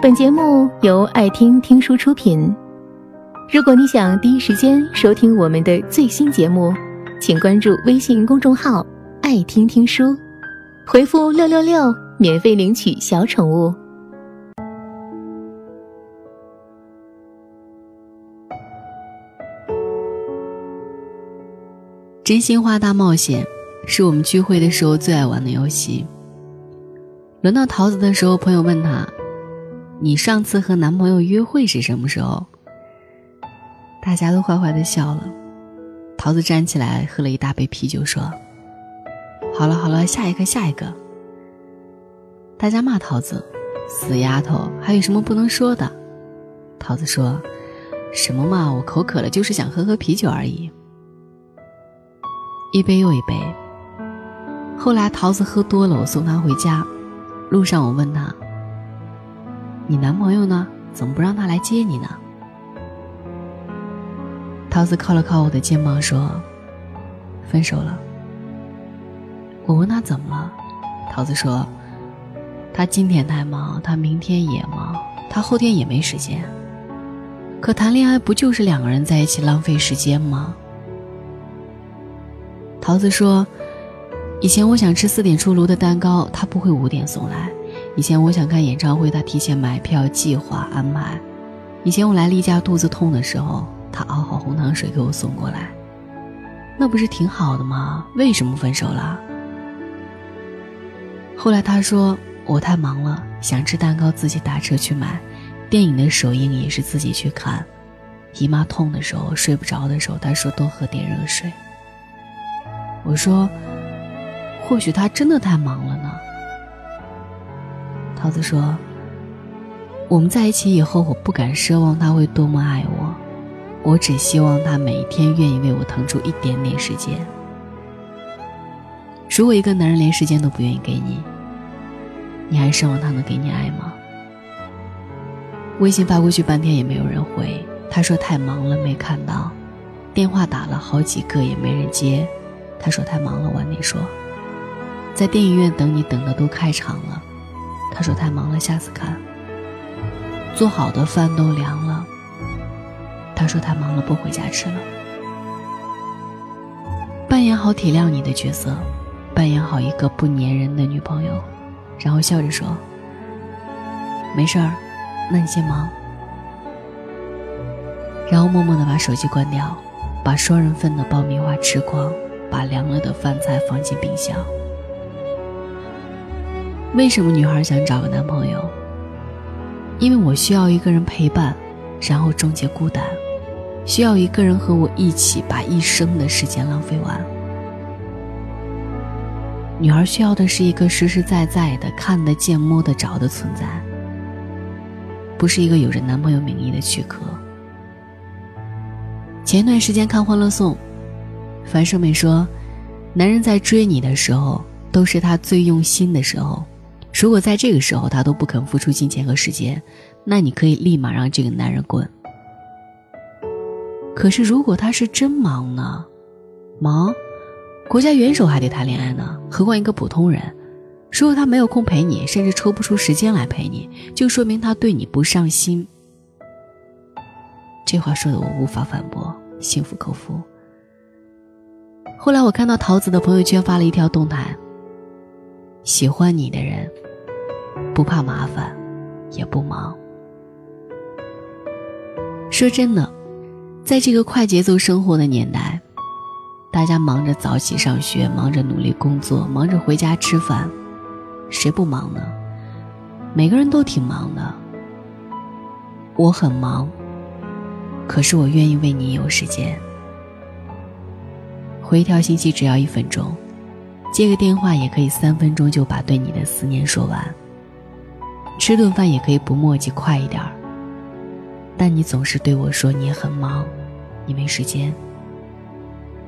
本节目由爱听听书出品。如果你想第一时间收听我们的最新节目，请关注微信公众号“爱听听书”，回复“六六六”免费领取小宠物。真心话大冒险是我们聚会的时候最爱玩的游戏。轮到桃子的时候，朋友问他：“你上次和男朋友约会是什么时候？”大家都坏坏的笑了。桃子站起来喝了一大杯啤酒，说：“好了好了，下一个下一个。”大家骂桃子：“死丫头，还有什么不能说的？”桃子说：“什么嘛，我口渴了，就是想喝喝啤酒而已。”一杯又一杯。后来桃子喝多了，我送她回家，路上我问她：“你男朋友呢？怎么不让他来接你呢？”桃子靠了靠我的肩膀说：“分手了。”我问他怎么了，桃子说：“他今天太忙，他明天也忙，他后天也没时间。可谈恋爱不就是两个人在一起浪费时间吗？”桃子说：“以前我想吃四点出炉的蛋糕，他不会五点送来；以前我想看演唱会，他提前买票、计划安排；以前我来例假肚子痛的时候，他熬好红糖水给我送过来。那不是挺好的吗？为什么分手了？”后来他说：“我太忙了，想吃蛋糕自己打车去买，电影的首映也是自己去看。姨妈痛的时候，睡不着的时候，他说多喝点热水。”我说：“或许他真的太忙了呢。”桃子说：“我们在一起以后，我不敢奢望他会多么爱我，我只希望他每一天愿意为我腾出一点点时间。如果一个男人连时间都不愿意给你，你还奢望他能给你爱吗？”微信发过去半天也没有人回，他说太忙了没看到，电话打了好几个也没人接。他说太忙了，晚点说。在电影院等你，等的都开场了。他说太忙了，下次看。做好的饭都凉了。他说太忙了，不回家吃了。扮演好体谅你的角色，扮演好一个不粘人的女朋友，然后笑着说：“没事儿，那你先忙。”然后默默的把手机关掉，把双人份的爆米花吃光。把凉了的饭菜放进冰箱。为什么女孩想找个男朋友？因为我需要一个人陪伴，然后终结孤单，需要一个人和我一起把一生的时间浪费完。女孩需要的是一个实实在在的、看得见、摸得着的存在，不是一个有着男朋友名义的躯壳。前段时间看《欢乐颂》。樊胜美说：“男人在追你的时候，都是他最用心的时候。如果在这个时候他都不肯付出金钱和时间，那你可以立马让这个男人滚。可是如果他是真忙呢？忙，国家元首还得谈恋爱呢，何况一个普通人？如果他没有空陪你，甚至抽不出时间来陪你，就说明他对你不上心。”这话说的我无法反驳，心服口服。后来我看到桃子的朋友圈发了一条动态。喜欢你的人，不怕麻烦，也不忙。说真的，在这个快节奏生活的年代，大家忙着早起上学，忙着努力工作，忙着回家吃饭，谁不忙呢？每个人都挺忙的。我很忙，可是我愿意为你有时间。回一条信息只要一分钟，接个电话也可以三分钟就把对你的思念说完。吃顿饭也可以不墨迹，快一点儿。但你总是对我说你很忙，你没时间。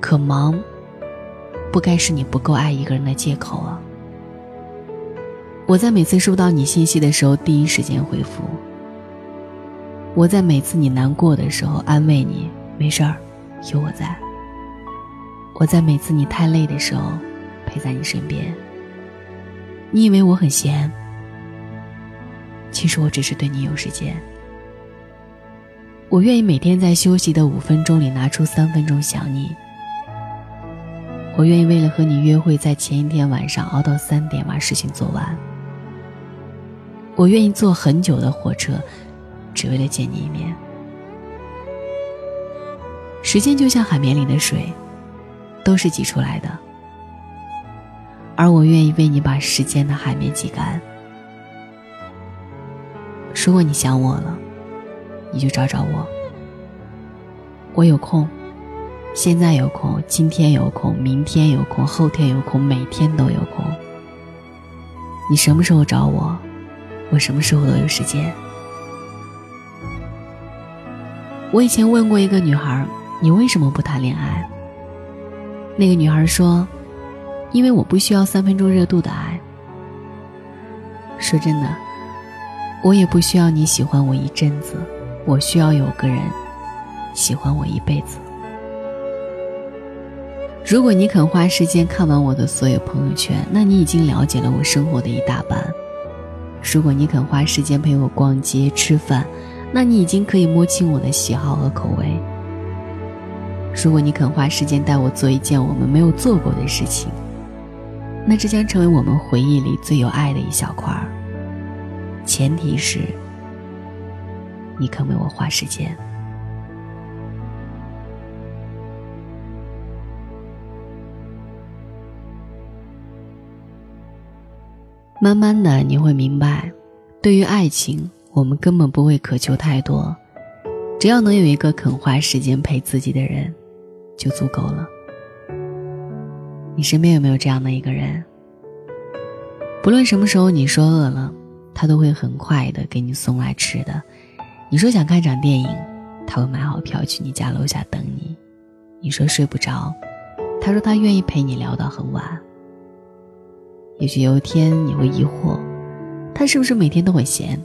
可忙，不该是你不够爱一个人的借口啊！我在每次收到你信息的时候第一时间回复。我在每次你难过的时候安慰你，没事儿，有我在。我在每次你太累的时候，陪在你身边。你以为我很闲？其实我只是对你有时间。我愿意每天在休息的五分钟里拿出三分钟想你。我愿意为了和你约会，在前一天晚上熬到三点把事情做完。我愿意坐很久的火车，只为了见你一面。时间就像海绵里的水，都是挤出来的。而我愿意为你把时间的海绵挤干。如果你想我了，你就找找我。我有空，现在有空，今天有空，明天有空，后天有空，每天都有空。你什么时候找我，我什么时候都有时间。我以前问过一个女孩，你为什么不谈恋爱？那个女孩说。因为我不需要三分钟热度的爱。说真的，我也不需要你喜欢我一阵子，我需要有个人喜欢我一辈子。如果你肯花时间看完我的所有朋友圈，那你已经了解了我生活的一大半；如果你肯花时间陪我逛街吃饭，那你已经可以摸清我的喜好和口味；如果你肯花时间带我做一件我们没有做过的事情。那这将成为我们回忆里最有爱的一小块儿。前提是，你肯为我花时间。慢慢的，你会明白，对于爱情，我们根本不会渴求太多，只要能有一个肯花时间陪自己的人，就足够了。你身边有没有这样的一个人？不论什么时候你说饿了，他都会很快的给你送来吃的；你说想看场电影，他会买好票去你家楼下等你；你说睡不着，他说他愿意陪你聊到很晚。也许有一天你会疑惑，他是不是每天都很闲？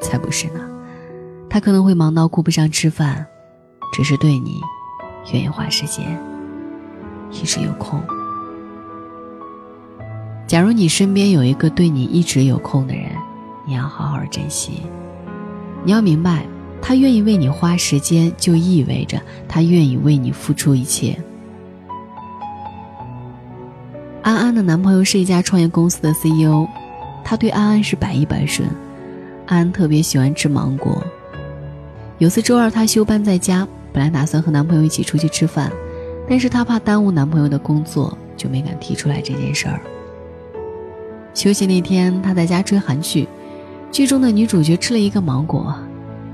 才不是呢，他可能会忙到顾不上吃饭，只是对你愿意花时间。一直有空。假如你身边有一个对你一直有空的人，你要好好珍惜。你要明白，他愿意为你花时间，就意味着他愿意为你付出一切。安安的男朋友是一家创业公司的 CEO，他对安安是百依百顺。安安特别喜欢吃芒果。有次周二，她休班在家，本来打算和男朋友一起出去吃饭。但是她怕耽误男朋友的工作，就没敢提出来这件事儿。休息那天，他在家追韩剧，剧中的女主角吃了一个芒果，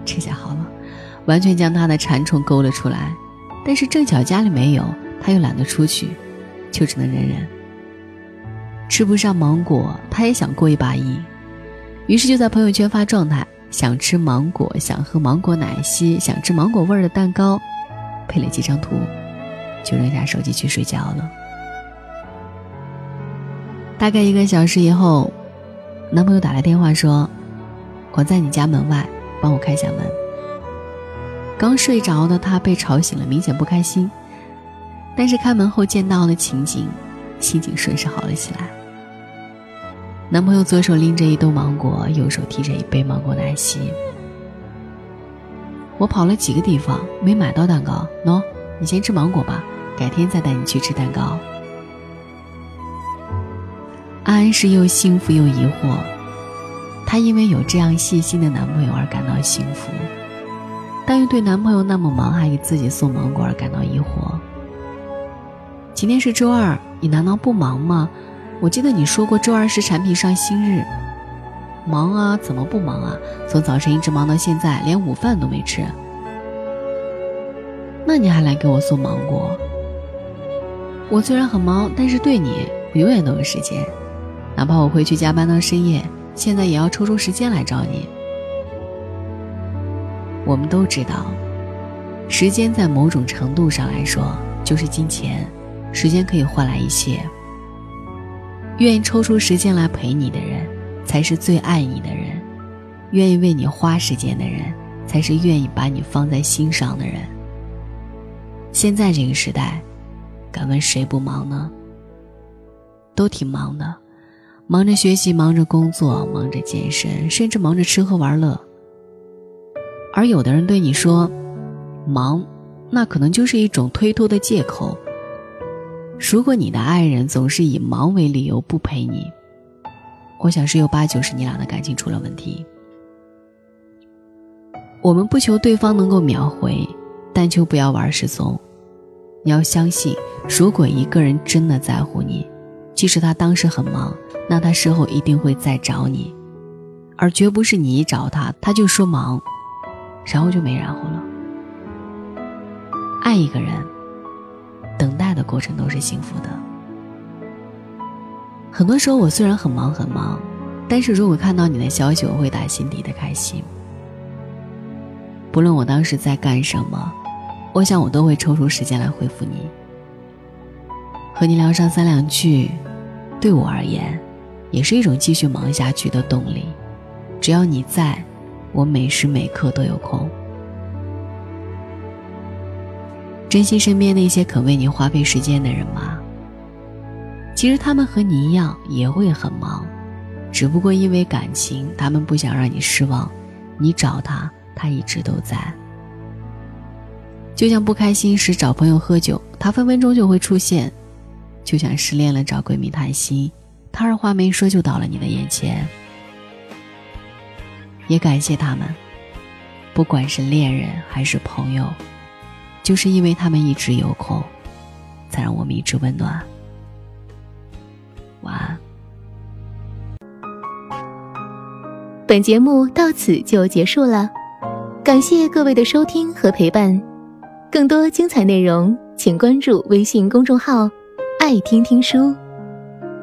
这下好了，完全将他的馋虫勾了出来。但是正巧家里没有，他又懒得出去，就只能忍忍。吃不上芒果，他也想过一把瘾，于是就在朋友圈发状态：想吃芒果，想喝芒果奶昔，想吃芒果味儿的蛋糕，配了几张图。就扔下手机去睡觉了。大概一个小时以后，男朋友打来电话说：“我在你家门外，帮我开下门。”刚睡着的他被吵醒了，明显不开心。但是开门后见到的情景，心情顺势好了起来。男朋友左手拎着一兜芒果，右手提着一杯芒果奶昔。我跑了几个地方，没买到蛋糕。喏，你先吃芒果吧。改天再带你去吃蛋糕。安是又幸福又疑惑，她因为有这样细心的男朋友而感到幸福，但又对男朋友那么忙还给自己送芒果而感到疑惑。今天是周二，你难道不忙吗？我记得你说过周二是产品上新日。忙啊，怎么不忙啊？从早晨一直忙到现在，连午饭都没吃。那你还来给我送芒果？我虽然很忙，但是对你，我永远都有时间。哪怕我回去加班到深夜，现在也要抽出时间来找你。我们都知道，时间在某种程度上来说就是金钱，时间可以换来一切。愿意抽出时间来陪你的人，才是最爱你的人；愿意为你花时间的人，才是愿意把你放在心上的人。现在这个时代。敢问谁不忙呢？都挺忙的，忙着学习，忙着工作，忙着健身，甚至忙着吃喝玩乐。而有的人对你说：“忙，那可能就是一种推脱的借口。”如果你的爱人总是以忙为理由不陪你，我想十有八九是你俩的感情出了问题。我们不求对方能够秒回，但求不要玩失踪。你要相信，如果一个人真的在乎你，即使他当时很忙，那他事后一定会再找你，而绝不是你一找他，他就说忙，然后就没然后了。爱一个人，等待的过程都是幸福的。很多时候，我虽然很忙很忙，但是如果看到你的消息，我会打心底的开心。不论我当时在干什么。我想，我都会抽出时间来回复你，和你聊上三两句，对我而言，也是一种继续忙下去的动力。只要你在，我每时每刻都有空。珍惜身边那些肯为你花费时间的人吗？其实他们和你一样也会很忙，只不过因为感情，他们不想让你失望。你找他，他一直都在。就像不开心时找朋友喝酒，他分分钟就会出现；就像失恋了找闺蜜谈心，他二话没说就到了你的眼前。也感谢他们，不管是恋人还是朋友，就是因为他们一直有空，才让我们一直温暖。晚安。本节目到此就结束了，感谢各位的收听和陪伴。更多精彩内容，请关注微信公众号“爱听听书”，